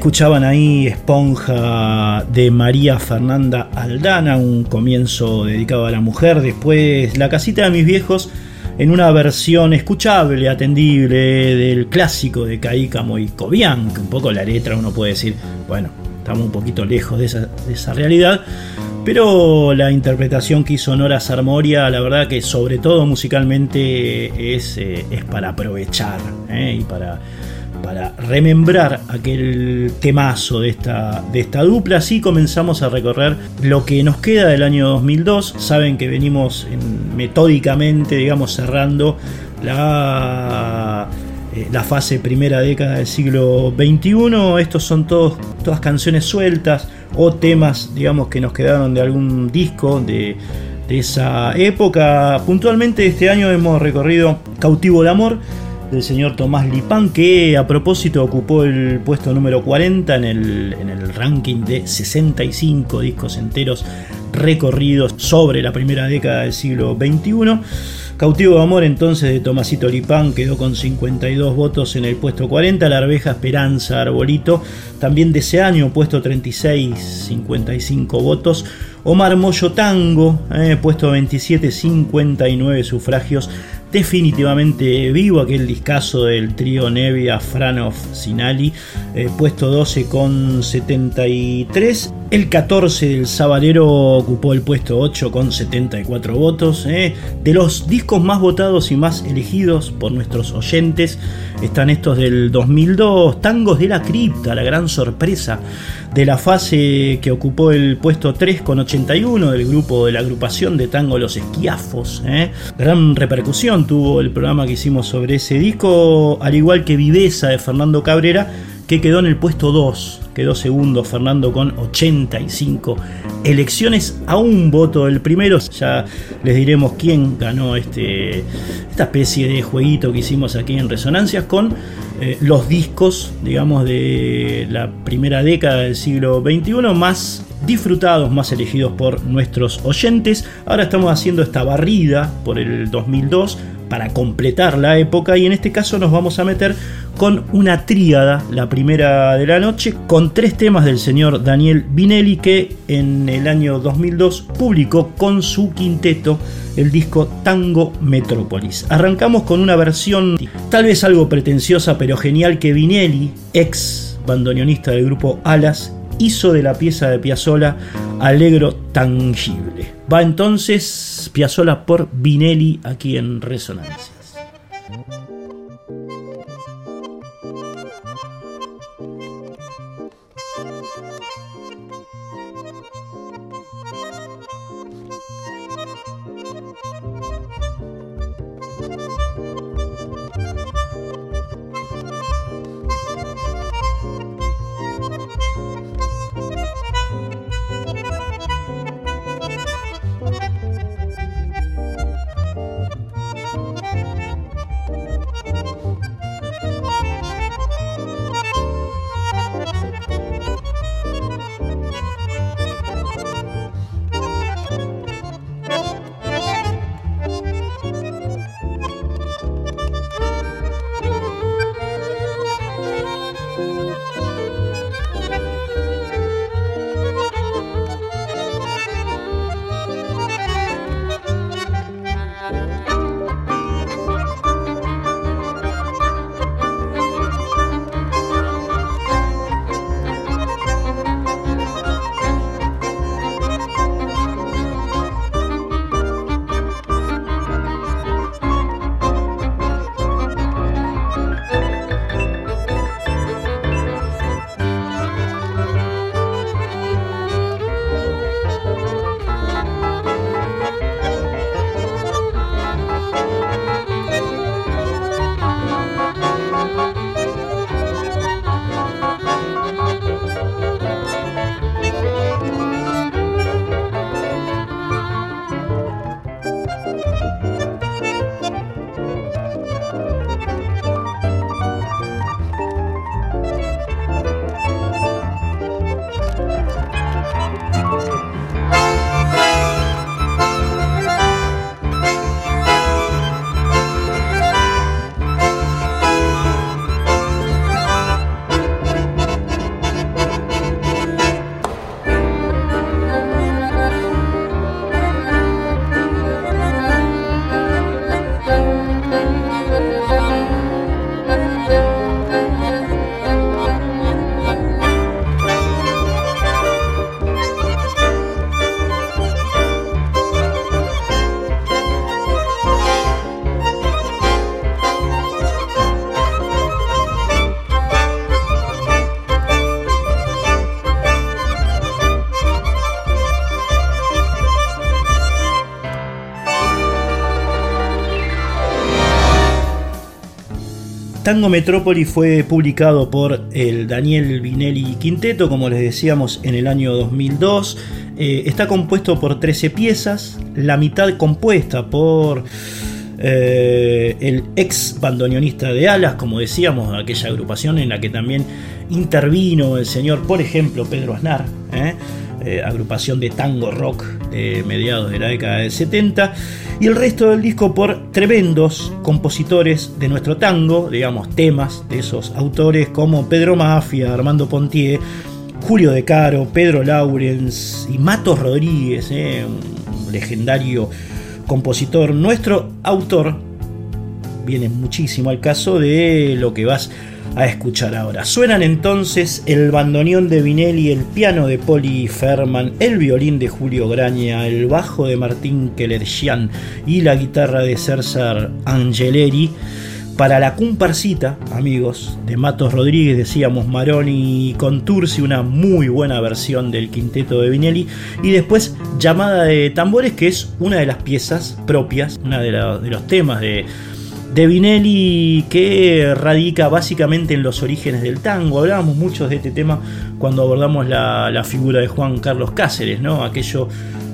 Escuchaban ahí Esponja de María Fernanda Aldana, un comienzo dedicado a la mujer. Después La casita de mis viejos en una versión escuchable, atendible del clásico de Caícamo y Cobian, que un poco la letra uno puede decir, bueno, estamos un poquito lejos de esa, realidad. Pero la interpretación que hizo Nora Sarmoria, la verdad que sobre todo musicalmente es, eh, es para aprovechar ¿eh? y para para remembrar aquel temazo de esta, de esta dupla. Así comenzamos a recorrer lo que nos queda del año 2002. Saben que venimos metódicamente, digamos, cerrando la, eh, la fase primera década del siglo XXI. Estos son todos, todas canciones sueltas o temas, digamos, que nos quedaron de algún disco de, de esa época. Puntualmente este año hemos recorrido Cautivo de Amor del señor Tomás Lipán, que a propósito ocupó el puesto número 40 en el, en el ranking de 65 discos enteros recorridos sobre la primera década del siglo XXI. Cautivo de Amor entonces de Tomasito Lipán quedó con 52 votos en el puesto 40, La Arveja Esperanza Arbolito también de ese año, puesto 36, 55 votos. Omar Moyo Tango, eh, puesto 27, 59 sufragios definitivamente vivo, aquel discazo del trío Nevia, Franov, Sinali, eh, puesto 12 con 73. El 14 del Sabalero ocupó el puesto 8 con 74 votos. Eh. De los discos más votados y más elegidos por nuestros oyentes están estos del 2002, Tangos de la Cripta, la gran sorpresa de la fase que ocupó el puesto 3 con 81 del grupo de la agrupación de tango Los Esquiafos. Eh. Gran repercusión tuvo el programa que hicimos sobre ese disco, al igual que Viveza de Fernando Cabrera, que quedó en el puesto 2, quedó segundo Fernando con 85 elecciones a un voto del primero. Ya les diremos quién ganó este, esta especie de jueguito que hicimos aquí en Resonancias con eh, los discos, digamos, de la primera década del siglo XXI más disfrutados, más elegidos por nuestros oyentes. Ahora estamos haciendo esta barrida por el 2002 para completar la época y en este caso nos vamos a meter con una tríada, la primera de la noche, con tres temas del señor Daniel Vinelli que en el año 2002 publicó con su quinteto el disco Tango Metrópolis. Arrancamos con una versión tal vez algo pretenciosa pero genial que Vinelli, ex bandoneonista del grupo Alas, hizo de la pieza de Piazzolla Alegro Tangible. Va entonces Piazzolla por Vinelli aquí en Resonancias. Tango Metrópoli fue publicado por el Daniel Vinelli Quinteto, como les decíamos, en el año 2002. Eh, está compuesto por 13 piezas, la mitad compuesta por eh, el ex bandoneonista de Alas, como decíamos, aquella agrupación en la que también intervino el señor, por ejemplo, Pedro Aznar. ¿eh? Agrupación de tango rock de mediados de la década del 70, y el resto del disco por tremendos compositores de nuestro tango, digamos temas de esos autores como Pedro Mafia, Armando Pontier, Julio De Caro, Pedro Laurens y Matos Rodríguez, eh, un legendario compositor. Nuestro autor viene muchísimo al caso de lo que vas escuchar ahora. Suenan entonces el bandoneón de Vinelli, el piano de Poli Ferman, el violín de Julio Graña, el bajo de Martín Kelerchian y la guitarra de César Angeleri. Para la comparsita, amigos, de Matos Rodríguez, decíamos Maroni con Tursi, una muy buena versión del quinteto de Vinelli. Y después Llamada de Tambores, que es una de las piezas propias, una de los temas de, de Vinelli que radica básicamente en los orígenes del tango. Hablábamos mucho de este tema cuando abordamos la, figura de Juan Carlos Cáceres, ¿no?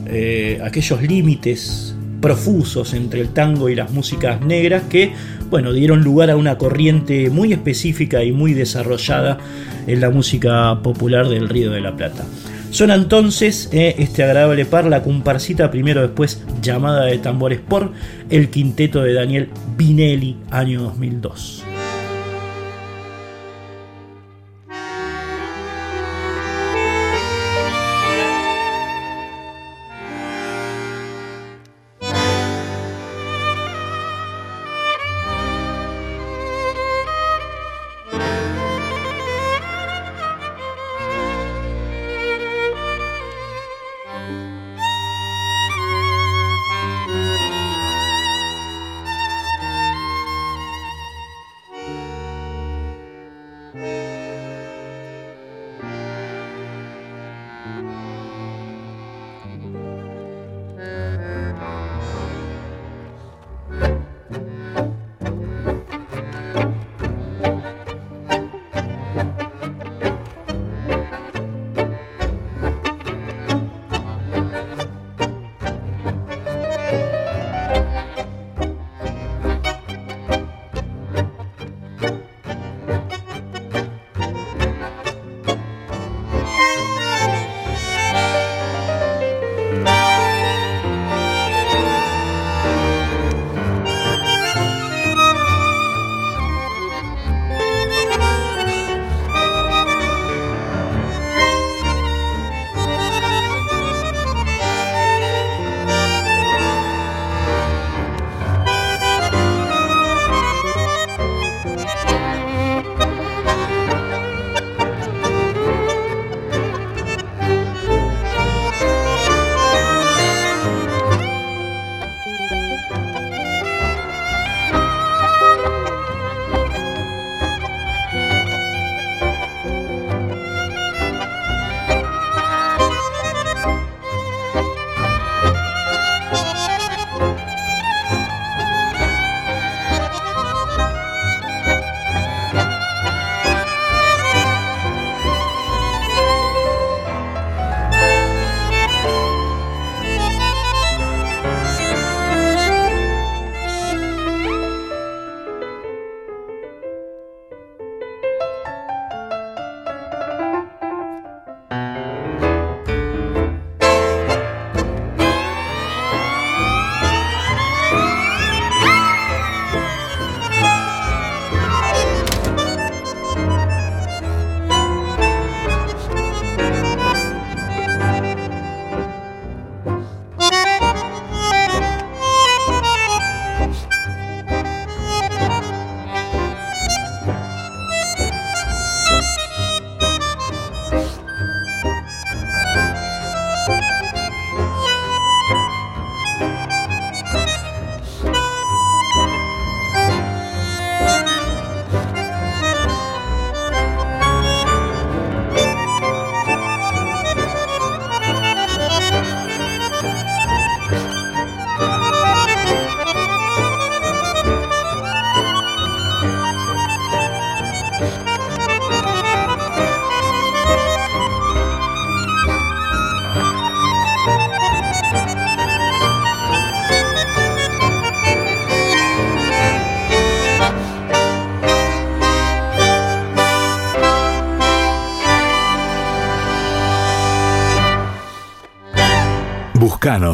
Eh, aquellos límites profusos entre el tango y las músicas negras que bueno, dieron lugar a una corriente muy específica y muy desarrollada en la música popular del Río de la Plata. Suena entonces eh, este agradable par, la comparsita, primero después llamada de tambores por el quinteto de Daniel Vinelli, año 2002.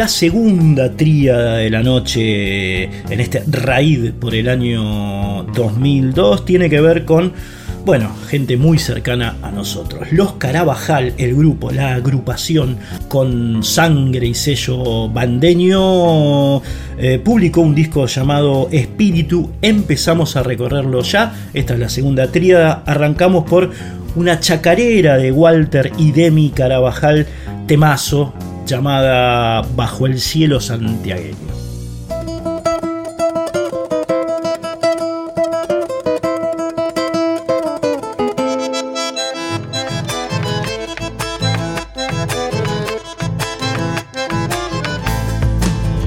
La segunda tríada de la noche en este raid por el año 2002 tiene que ver con, bueno, gente muy cercana a nosotros. Los Carabajal, el grupo, la agrupación con sangre y sello bandeño, eh, publicó un disco llamado Espíritu. Empezamos a recorrerlo ya. Esta es la segunda tríada. Arrancamos por una chacarera de Walter y Demi Carabajal, temazo llamada Bajo el cielo santiagueño.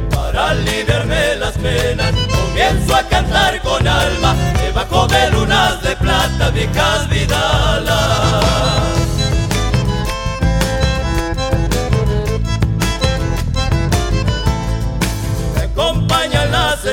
Para aliviarme las penas comienzo a cantar con alma debajo de lunas de plata viejas vidalas.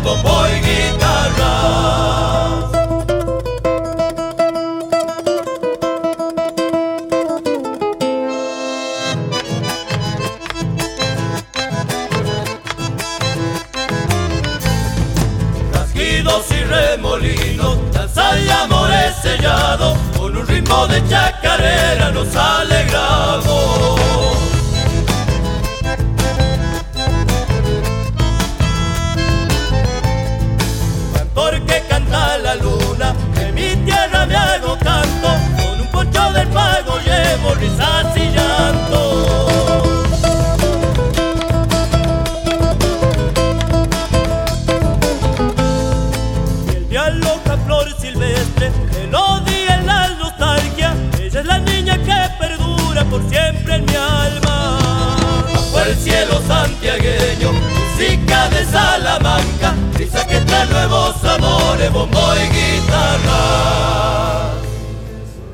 bombo y guitarra. Rasguidos y remolinos, danza y amores sellados, con un ritmo de chacarera nos alegramos.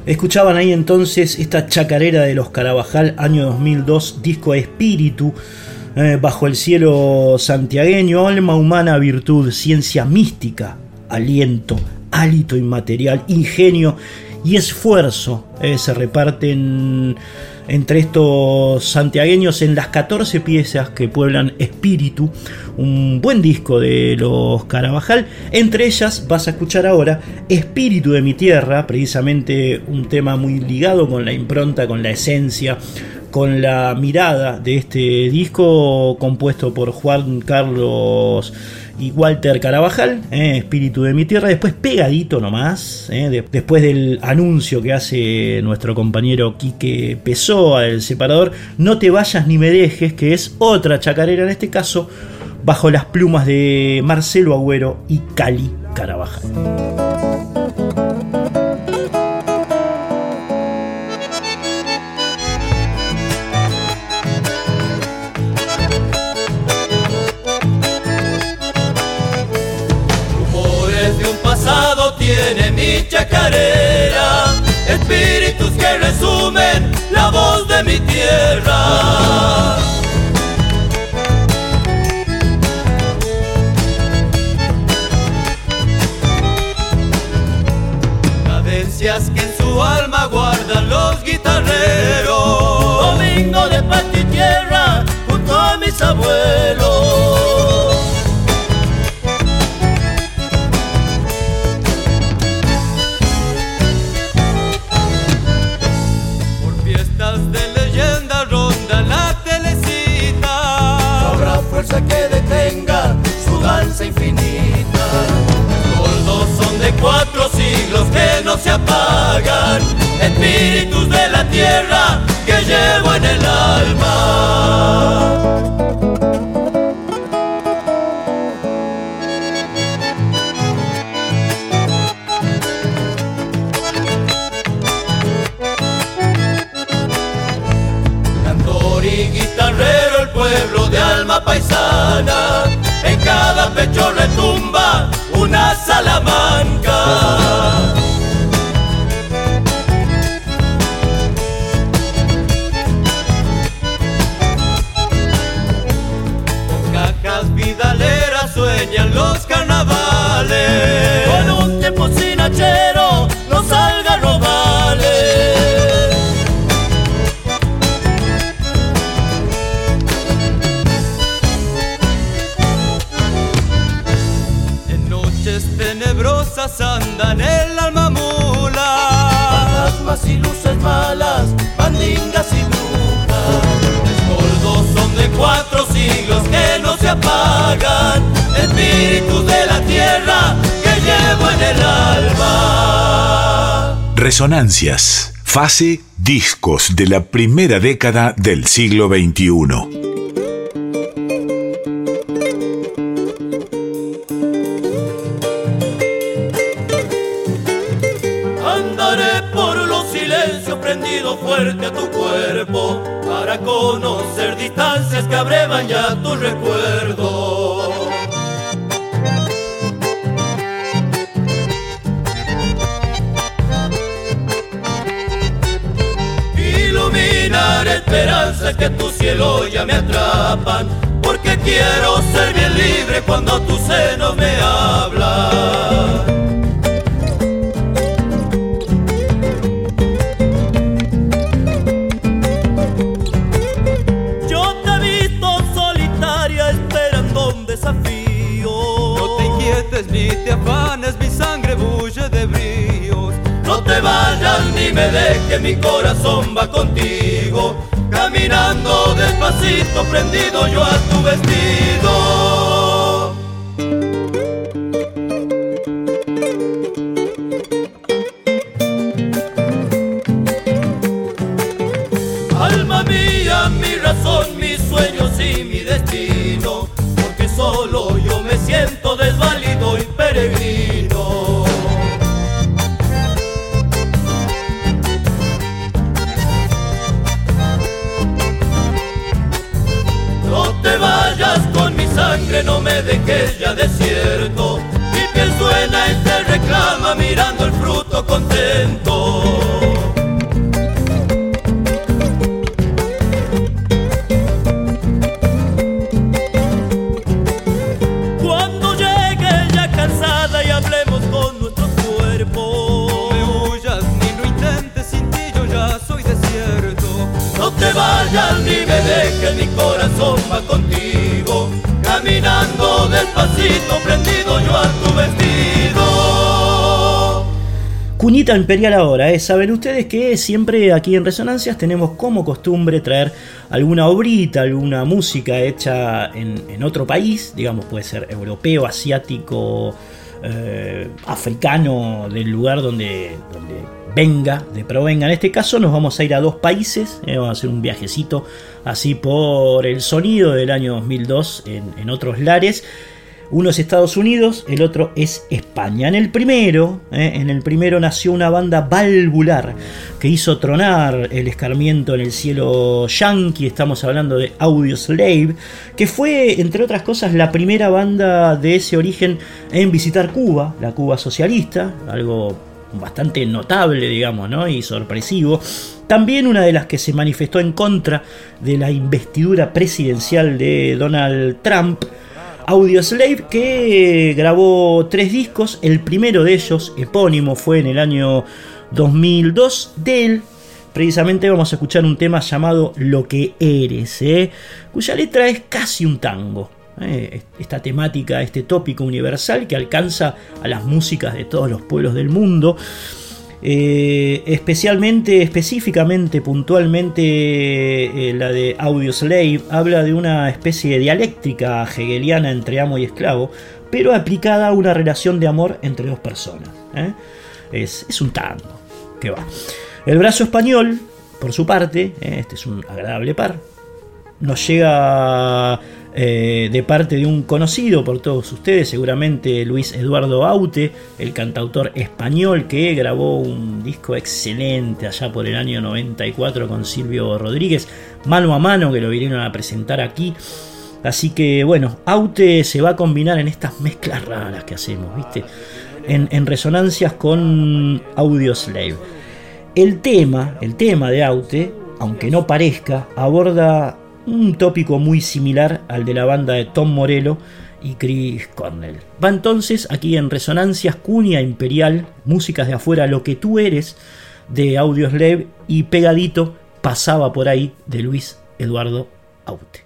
Escuchaban ahí entonces esta chacarera de los Carabajal, año 2002, disco Espíritu, eh, bajo el cielo santiagueño, alma humana, virtud, ciencia mística, aliento, hálito inmaterial, ingenio y esfuerzo. Eh, se reparten entre estos santiagueños en las 14 piezas que pueblan Espíritu, un buen disco de los Carabajal. Entre ellas vas a escuchar ahora Espíritu de mi tierra, precisamente un tema muy ligado con la impronta, con la esencia, con la mirada de este disco compuesto por Juan Carlos y Walter Carabajal, eh, Espíritu de mi Tierra, después pegadito nomás, eh, después del anuncio que hace nuestro compañero Quique Pessoa, el separador, No te vayas ni me dejes, que es otra chacarera en este caso, bajo las plumas de Marcelo Agüero y Cali Carabajal. Chacarera, espíritus que resumen la voz de mi tierra. Cadencias que en su alma guardan los guitarreros. Domingo de paz y tierra junto a mis abuelos. No se apagan, espíritus de la tierra que llevo en el alma. paisana, en cada pecho retumba una salamanca. Con un tiempo sin hachero, no salga robales. andan el alma mula. Fantasmas y luces malas, bandingas y brujas. apagan, espíritus de la tierra que llevo en el alma. Resonancias, fase discos de la primera década del siglo XXI. Andaré por los silencios prendido fuerte a tu cuerpo para conocer distancias que abrevan ya tu recuerdo. Iluminar esperanzas que tu cielo ya me atrapan, porque quiero ser bien libre cuando tu seno me habla. Vayas ni me dejes, mi corazón va contigo. Caminando despacito, prendido yo a tu vestido. Sangre, no me dejes ya desierto. Mi piel suena y te reclama mirando el fruto contento. Cuando llegue ya cansada y hablemos con nuestros cuerpos. No me huyas ni lo intentes, sin ti yo ya soy desierto. No te vayas ni me dejes, mi corazón va contigo. Caminando despacito, prendido yo a tu vestido. Cuñita Imperial ahora, ¿eh? saben ustedes que siempre aquí en Resonancias tenemos como costumbre traer alguna obrita, alguna música hecha en, otro país, digamos puede ser europeo, asiático, eh, africano, del lugar donde venga, de provenga. En este caso nos vamos a ir a dos países, eh, vamos a hacer un viajecito así por el sonido del año 2002 en, otros lares. Uno es Estados Unidos, el otro es España. En el primero, eh, en el primero nació una banda valvular que hizo tronar el escarmiento en el cielo yankee. Estamos hablando de Audio Slave, que fue, entre otras cosas, la primera banda de ese origen en visitar Cuba, la Cuba socialista, algo bastante notable, digamos, ¿no? y sorpresivo. También una de las que se manifestó en contra de la investidura presidencial de Donald Trump. Audioslave que grabó tres discos, el primero de ellos, epónimo, fue en el año 2002. De él, precisamente vamos a escuchar un tema llamado Lo que eres, ¿eh? cuya letra es casi un tango. ¿Eh? Esta temática, este tópico universal que alcanza a las músicas de todos los pueblos del mundo. Eh, especialmente, específicamente, puntualmente, eh, la de Audioslave habla de una especie de dialéctica hegeliana entre amo y esclavo, pero aplicada a una relación de amor entre dos personas. Es, es, un tango que va. El brazo español, por su parte, este es un agradable par, nos llega eh, de parte de un conocido por todos ustedes, seguramente Luis Eduardo Aute, el cantautor español que grabó un disco excelente allá por el año 94 con Silvio Rodríguez, mano a mano, que lo vinieron a presentar aquí. Así que bueno, Aute se va a combinar en estas mezclas raras que hacemos, ¿viste? En, en resonancias con Audioslave. El tema, el tema de Aute, aunque no parezca, aborda un tópico muy similar al de la banda de Tom Morello y Chris Cornell. Va entonces aquí en Resonancias Cuña Imperial, músicas de afuera, lo que tú eres de Audioslave y pegadito pasaba por ahí de Luis Eduardo Aute.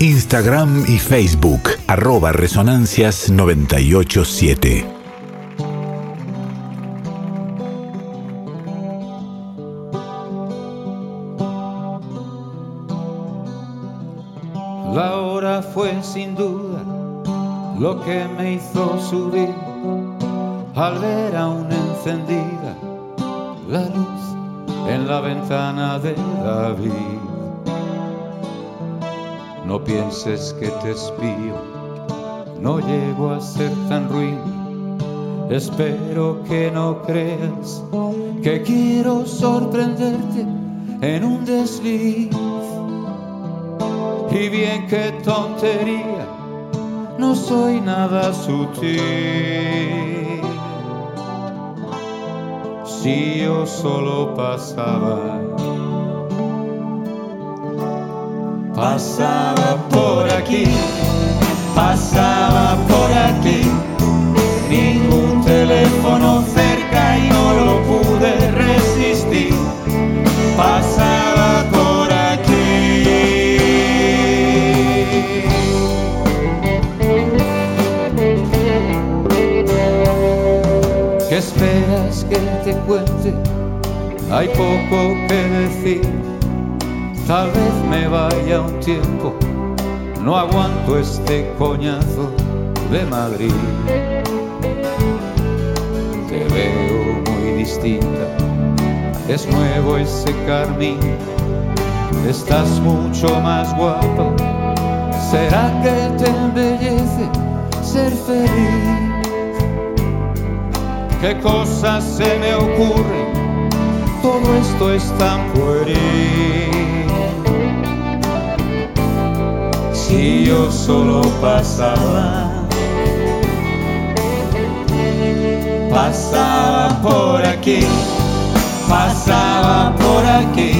Instagram y Facebook, arroba resonancias987. Pienses que te espío, no llego a ser tan ruin. Espero que no creas que quiero sorprenderte en un desliz. Y bien que tontería, no soy nada sutil. Si yo solo pasaba pasaba por aquí, pasaba por aquí, no aguanto este coñazo de Madrid. Te veo muy distinta, es nuevo ese carmín, estás mucho más guapa. ¿Será que te embellece ser feliz? ¿Qué cosas se me ocurren? Todo esto es tan pueril. Si yo solo pasaba, pasaba por aquí, pasaba por aquí,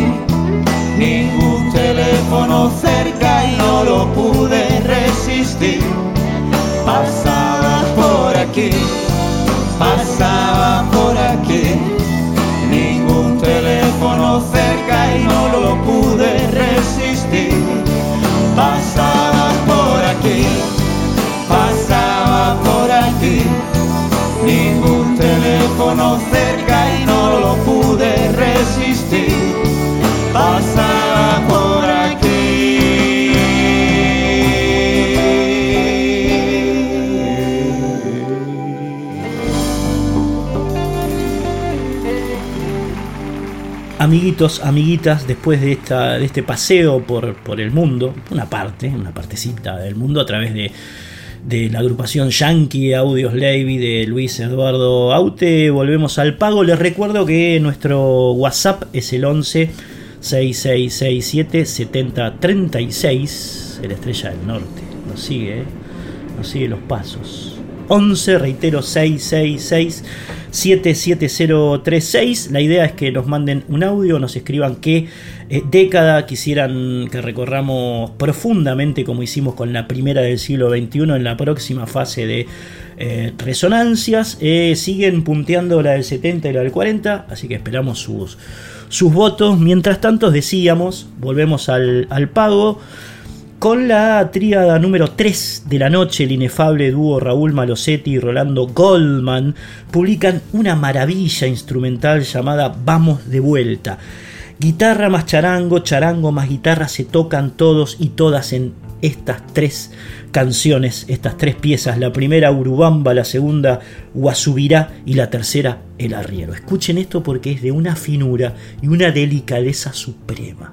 ningún teléfono cerca y no lo pude resistir, pasaba por aquí, pasaba teléfono cerca y no lo pude resistir, pasaba por aquí. Amiguitos, amiguitas, después de, esta, de este paseo por, por el mundo, una parte, una partecita del mundo a través de, de la agrupación Yankee Audios Levy de Luis Eduardo Aute, volvemos al pago. Les recuerdo que nuestro WhatsApp es el 11 6667 7036, el estrella del norte. Nos sigue, ¿eh? nos sigue los pasos. 11, reitero, 666 77036. La idea es que nos manden un audio, nos escriban qué eh, década quisieran que recorramos profundamente, como hicimos con la primera del siglo XXI, en la próxima fase de eh, resonancias. Eh, siguen punteando la del 70 y la del 40, así que esperamos sus, sus votos. Mientras tanto, decíamos, volvemos al, al pago. Con la tríada número 3 de la noche, el inefable dúo Raúl Malosetti y Rolando Goldman publican una maravilla instrumental llamada Vamos de vuelta. Guitarra más charango, charango más guitarra se tocan todos y todas en estas tres canciones, estas tres piezas. La primera Urubamba, la segunda Guasubirá y la tercera El Arriero. Escuchen esto porque es de una finura y una delicadeza suprema.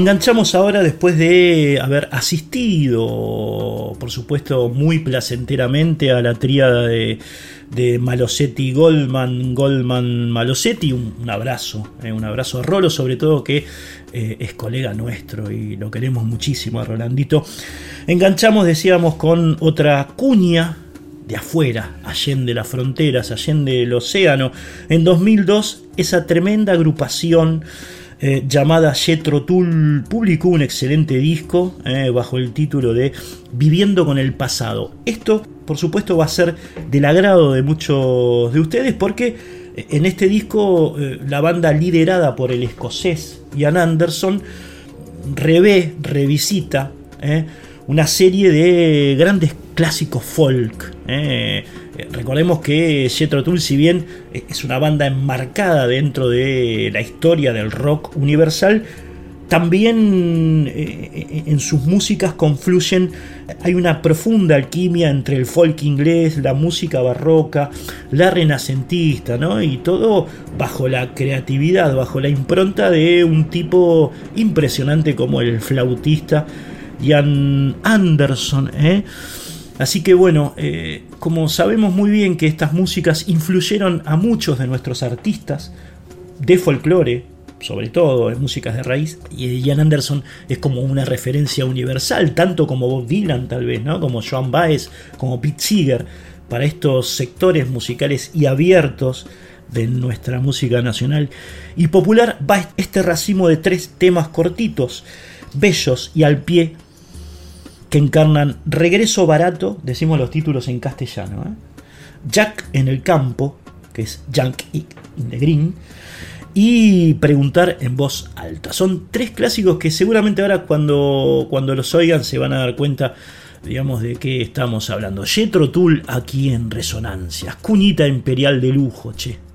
Enganchamos ahora después de haber asistido, por supuesto, muy placenteramente a la tríada de, de Malosetti Goldman, Goldman Malosetti. Un, abrazo, eh, un abrazo a Rolo, sobre todo que eh, es colega nuestro y lo queremos muchísimo a Rolandito. Enganchamos, decíamos, con otra cuña de afuera, allende las fronteras, allende el océano. En 2002, esa tremenda agrupación eh, llamada Jetro Tull publicó un excelente disco eh, bajo el título de Viviendo con el pasado. Esto, por supuesto, va a ser del agrado de muchos de ustedes porque eh, en este disco la banda liderada por el escocés Ian Anderson revé, revisita una serie de grandes clásicos folk. Eh, recordemos que Jethro Tull, si bien es una banda enmarcada dentro de la historia del rock universal, también eh, en sus músicas confluyen, hay una profunda alquimia entre el folk inglés, la música barroca, la renacentista, ¿no? Y todo bajo la creatividad, bajo la impronta de un tipo impresionante como el flautista Ian Anderson, ¿eh? Así que bueno, eh, como sabemos muy bien que estas músicas influyeron a muchos de nuestros artistas de folclore, sobre todo en músicas de raíz, y Ian Anderson es como una referencia universal, tanto como Bob Dylan tal vez, ¿no? como Joan Baez, como Pete Seeger, para estos sectores musicales y abiertos de nuestra música nacional y popular, va este racimo de tres temas cortitos, bellos y al pie que encarnan Regreso Barato, decimos los títulos en castellano, ¿eh? Jack en el campo, que es Jack in the Green, y Preguntar en voz alta. Son tres clásicos que seguramente ahora cuando, cuando los oigan se van a dar cuenta digamos, de qué estamos hablando. Jetro Tull aquí en Resonancias, cuñita imperial de lujo, che.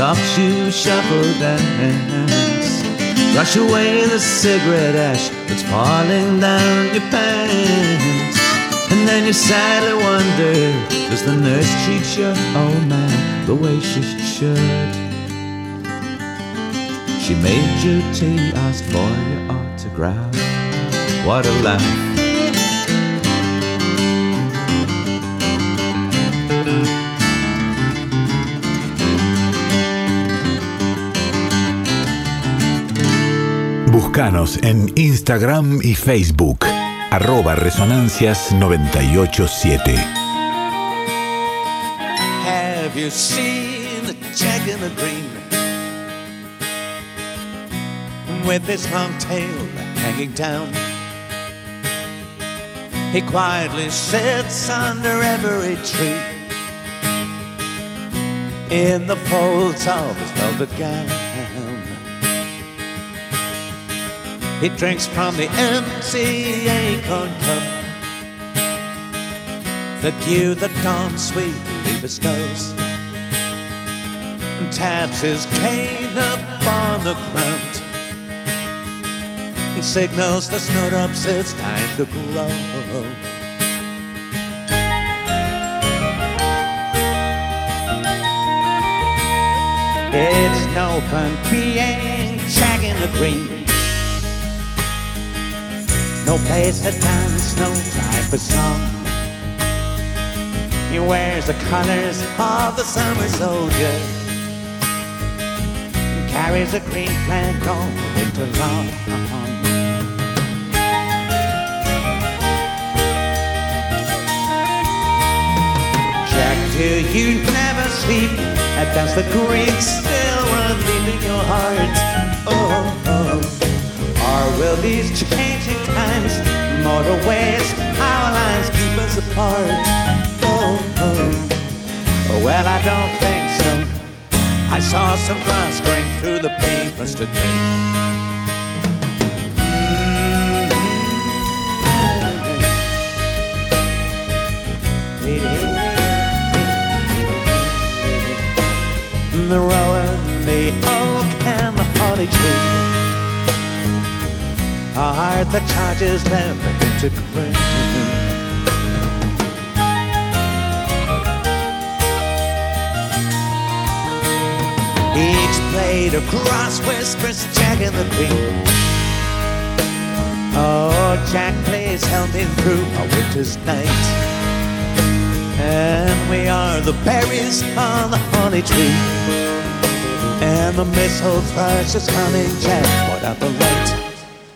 Soft shoe shuffle dance. Brush away the cigarette ash that's falling down your pants. And then you sadly wonder, does the nurse treat your old man the way she should? She made you tea, asked for your autograph. What a laugh. Búscanos en Instagram y Facebook, arroba resonancias987. Have you seen the jack in the green? With his long tail hanging down. He quietly sits under every tree. In the folds of his velvet gown. He drinks from the empty acorn cup. The dew that dawn sweetly bestows. And taps his cane upon the ground. He signals the snowdrops it's time to grow. It's no fun being Jack in the Green. No place to dance, no time for song. He wears the colors of the summer soldier. And carries a green flag all winter long. Jack, do you never sleep? And Does the green still run deep in your heart? Oh, Or will these changing times, mortal ways, our lines keep us apart? Oh, oh. Well, I don't think so. I saw some grass going through the papers today. The rowan, the oak, and the holly tree the charges never into print. Each blade of grass whispers Jack in the Queen. Oh, Jack plays help me through a winter's night. And we are the berries on the honey tree. And the mistletoe is humming Jack, put out the light.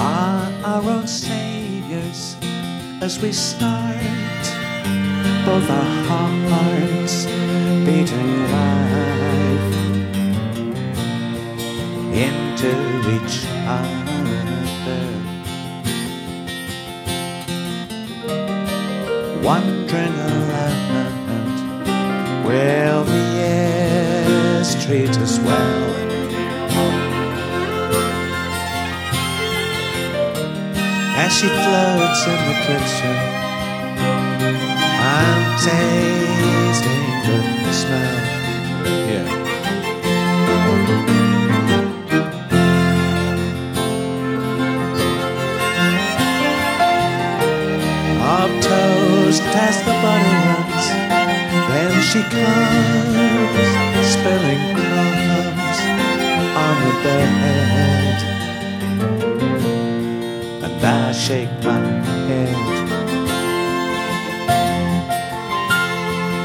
are our own saviors as we start both our hearts beating life into each other. Wandering around, will the years treat us well? She floats in the kitchen. I'm tasting the smell. Yeah. Of toast as the butter then she comes spilling crumbs on the bed. I shake my head.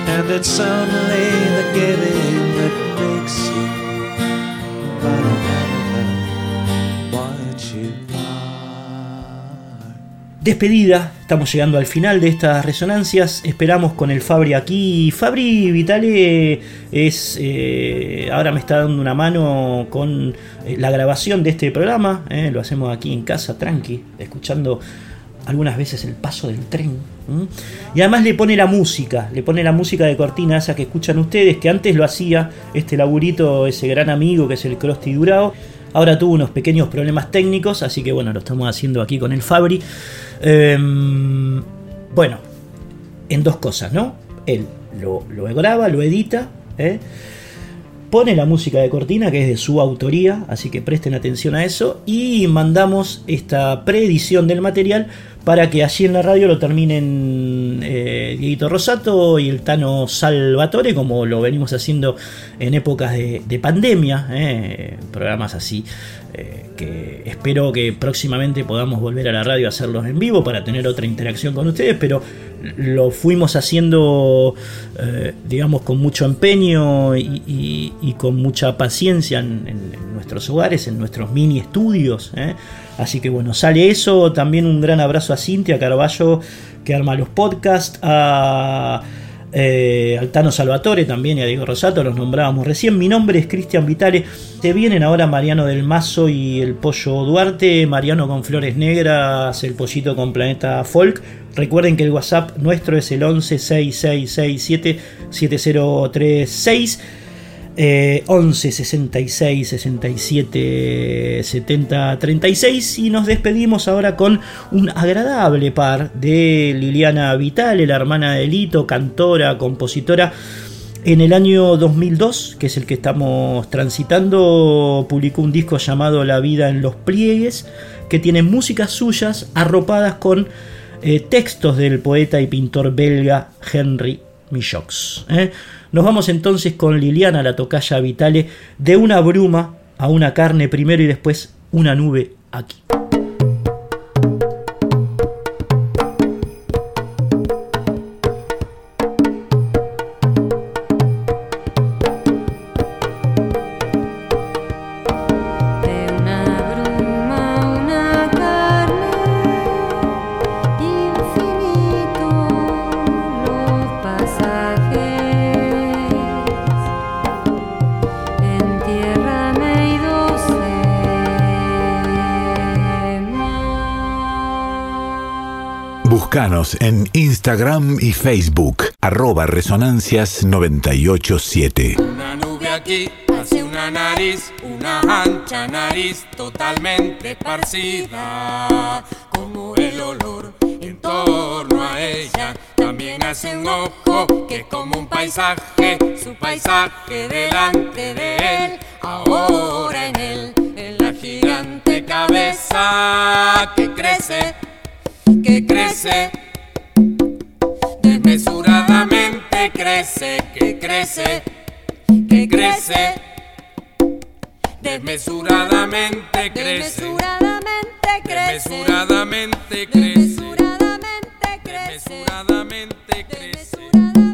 And it's only the giving that Despedida, estamos llegando al final de estas resonancias. Esperamos con el Fabri aquí. Fabri Vitale es. eh, ahora me está dando una mano con eh, la grabación de este programa. eh, lo hacemos aquí en casa, tranqui, escuchando algunas veces el paso del tren. Y además le pone la música, le pone la música de cortina esa que escuchan ustedes, que antes lo hacía este laburito, ese gran amigo que es el Crosti Durao. Ahora tuvo unos pequeños problemas técnicos, así que bueno, lo estamos haciendo aquí con el Fabri. Em, bueno, en dos cosas, ¿no? Él lo, graba, lo edita, ¿eh? pone la música de cortina, que es de su autoría, así que presten atención a eso, y mandamos esta preedición del material para que allí en la radio lo terminen eh, Dieguito Rosato y el Tano Salvatore, como lo venimos haciendo en épocas de, de pandemia, eh, programas así eh, que espero que próximamente podamos volver a la radio a hacerlos en vivo para tener otra interacción con ustedes, pero lo fuimos haciendo, eh, digamos, con mucho empeño y, con mucha paciencia en, en- en nuestros hogares, en nuestros mini estudios. ¿eh? Así que bueno, sale eso. También un gran abrazo a Cintia Carballo que arma los podcasts, a eh, Altano Salvatore también y a Diego Rosato, los nombrábamos recién. Mi nombre es Cristian Vitale. Se vienen ahora Mariano del Mazo y el Pollo Duarte, Mariano con Flores Negras, el Pollito con Planeta Folk. Recuerden que el WhatsApp nuestro es el 11 6667 7036. Eh, 11 66 67 70 36 y nos despedimos ahora con un agradable par de Liliana Vitale, la hermana de Lito, cantora, compositora. En el año 2002, que es el que estamos transitando, publicó un disco llamado La vida en los pliegues, que tiene músicas suyas arropadas con eh, textos del poeta y pintor belga Henry Mijox. ¿eh? Nos vamos entonces con Liliana, la tocaya Vitale, de una bruma a una carne primero y después una nube aquí. En Instagram y Facebook, arroba resonancias987. Una nube aquí hace una nariz, una ancha nariz totalmente esparcida, como el olor en torno a ella. También hace un ojo que es como un paisaje, su paisaje delante de él, ahora en él, en la gigante cabeza que crece que crece, desmesuradamente crece, que crece, que crece, desmesuradamente crece, desmesuradamente crece, desmesuradamente crece, desmesuradamente crece, desmesuradamente crece.